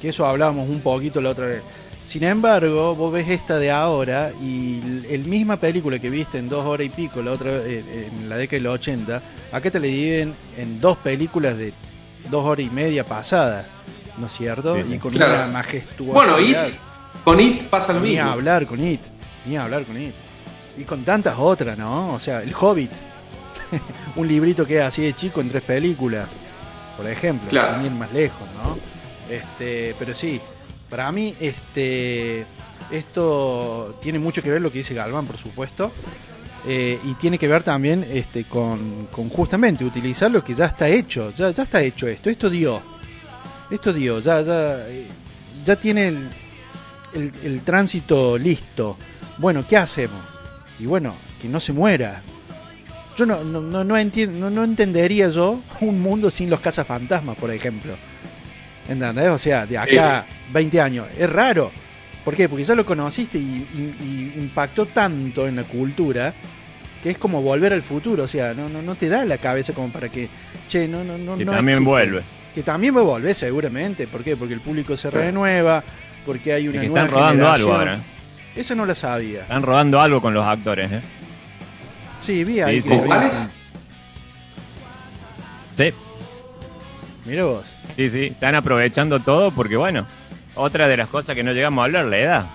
Que eso hablábamos un poquito la otra vez. Sin embargo, vos ves esta de ahora y el misma película que viste en dos horas y pico la otra eh, en la década de los 80, acá te la dividen en dos películas de dos horas y media pasadas, ¿no es cierto? Y con una majestuosidad. Bueno, con It pasa lo mismo. Ni a hablar con It, ni a hablar con It. Y con tantas otras, ¿no? O sea, El Hobbit. un librito que es así de chico en tres películas, por ejemplo, sin ir más lejos, ¿no? Este, pero sí, para mí este esto tiene mucho que ver lo que dice Galván, por supuesto. Eh, y tiene que ver también este, con, con, justamente utilizar lo que ya está hecho. Ya, ya está hecho esto. Esto dio. Esto dio. Ya, ya, eh, ya tiene el, el, tránsito listo. Bueno, ¿qué hacemos? Y bueno, que no se muera. Yo no, no, no, entiendo, no, entendería yo un mundo sin los cazafantasmas, por ejemplo. ¿Entendés? O sea, de acá 20 años. Es raro. ¿Por qué? Porque ya lo conociste y, impactó tanto en la cultura que es como volver al futuro. O sea, no, no, no te da la cabeza como para que, che, no, no, no. Que también vuelve. Que también va a volver seguramente. ¿Por qué? Porque el público se renueva, porque hay una nueva están rodando algo ahora. Eso no lo sabía. Están rodando algo con los actores, ¿eh? Sí, vi ahí sí, que Sí. Mira vos. Sí, sí, están aprovechando todo porque, bueno, otra de las cosas que no llegamos a hablar, la edad.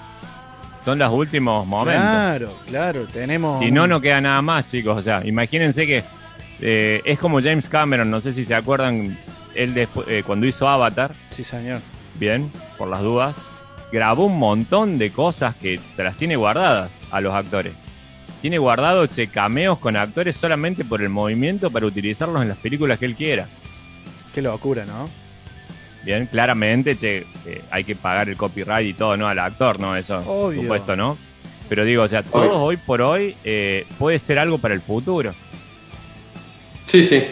Son los últimos momentos. Claro, claro, tenemos... Si no, no queda nada más, chicos. O sea, imagínense que eh, es como James Cameron, no sé si se acuerdan, él después, eh, cuando hizo Avatar. Sí, señor. Bien, por las dudas. Grabó un montón de cosas que te las tiene guardadas a los actores. Tiene guardado che, cameos con actores solamente por el movimiento para utilizarlos en las películas que él quiera. Qué locura, ¿no? Bien, claramente, che, eh, hay que pagar el copyright y todo, ¿no? Al actor, ¿no? Eso, por supuesto, ¿no? Pero digo, o sea, todo hoy por hoy eh, puede ser algo para el futuro. Sí, sí.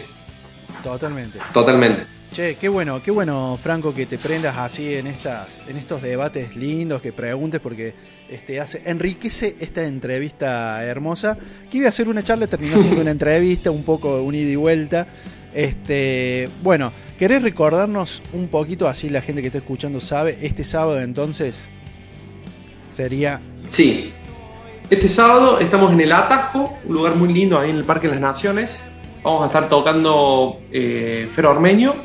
Totalmente. Totalmente. Che, qué bueno, qué bueno, Franco, que te prendas así en estas, en estos debates lindos, que preguntes, porque este hace, enriquece esta entrevista hermosa. Que iba a ser una charla, terminó siendo una entrevista, un poco un ida y vuelta. Este, bueno, ¿querés recordarnos un poquito, así la gente que está escuchando sabe, este sábado entonces sería... Sí, este sábado estamos en el Atasco, un lugar muy lindo ahí en el Parque de las Naciones. Vamos a estar tocando eh, Fer Ormeño,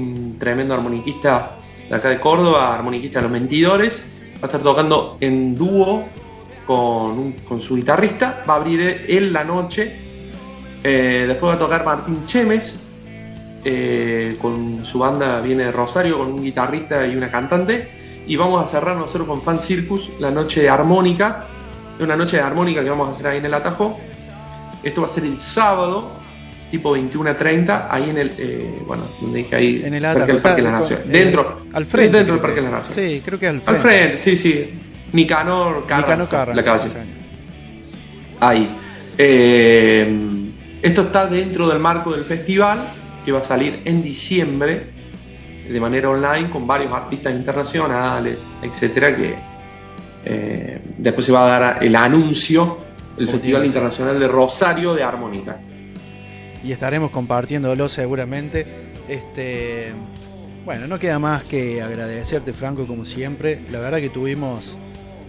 un tremendo armoniquista de acá de Córdoba, armoniquista de los Mentidores. Va a estar tocando en dúo con, con su guitarrista. Va a abrir él la noche. Eh, después va a tocar Martín Chemes, eh, con su banda viene de Rosario, con un guitarrista y una cantante. Y vamos a cerrar nosotros con Fan Circus, la noche de armónica. Una noche de armónica que vamos a hacer ahí en el Atajo. Esto va a ser el sábado, tipo 21 a 30, ahí en el, eh, bueno, donde dije ahí, en el cerca del Parque de la Nación. dentro, al frente. Dentro del Parque de la Nación. Sí, creo que al frente. Al frente, sí, sí. Nicanor Carranza. la calle. ahí. Eh, esto está dentro del marco del festival que va a salir en diciembre de manera online con varios artistas internacionales, etcétera, que eh, después se va a dar el anuncio el Festival Internacional de Rosario de Armónica. Y estaremos compartiéndolo seguramente. Este, bueno, no queda más que agradecerte, Franco, como siempre. La verdad que tuvimos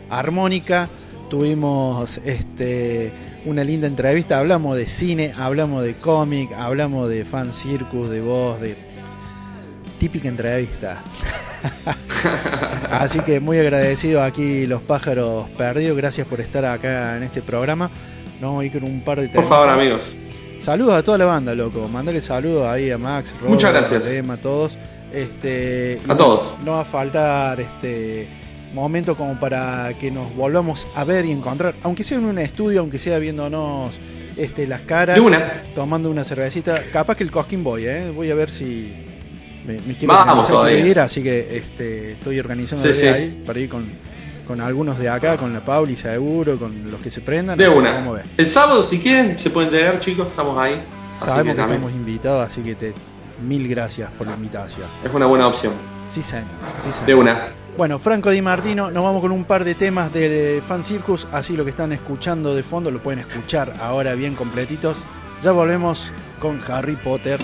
armónica, tuvimos este una linda entrevista. Hablamos de cine, hablamos de cómic, hablamos de fan circus, de voz, de típica entrevista. Así que muy agradecido aquí los pájaros perdidos. Gracias por estar acá en este programa. Nos vamos a ir con un par de Por favor, amigos. Saludos a toda la banda, loco. Mandale saludos ahí a Max, Robert, Muchas gracias. a Emma, a todos. Este, a todos. No va a faltar este momento como para que nos volvamos a ver y encontrar, aunque sea en un estudio, aunque sea viéndonos este, las caras, tomando una cervecita, capaz que el Cosquín voy, ¿eh? voy a ver si me, quiero, Vamos ir, así que este, estoy organizando ahí para ir con, con algunos de acá, con la Pauli seguro, con los que se prendan. De una. El sábado, si quieren, se pueden llegar, chicos, estamos ahí. Sabemos que, estamos invitados, así que te, mil gracias por la invitación. Es una buena opción. Sí, señor. Sí, De una. Bueno, Franco Di Martino, nos vamos con un par de temas de Fan Circus, así lo que están escuchando de fondo lo pueden escuchar ahora bien completitos. Ya volvemos con Harry Potter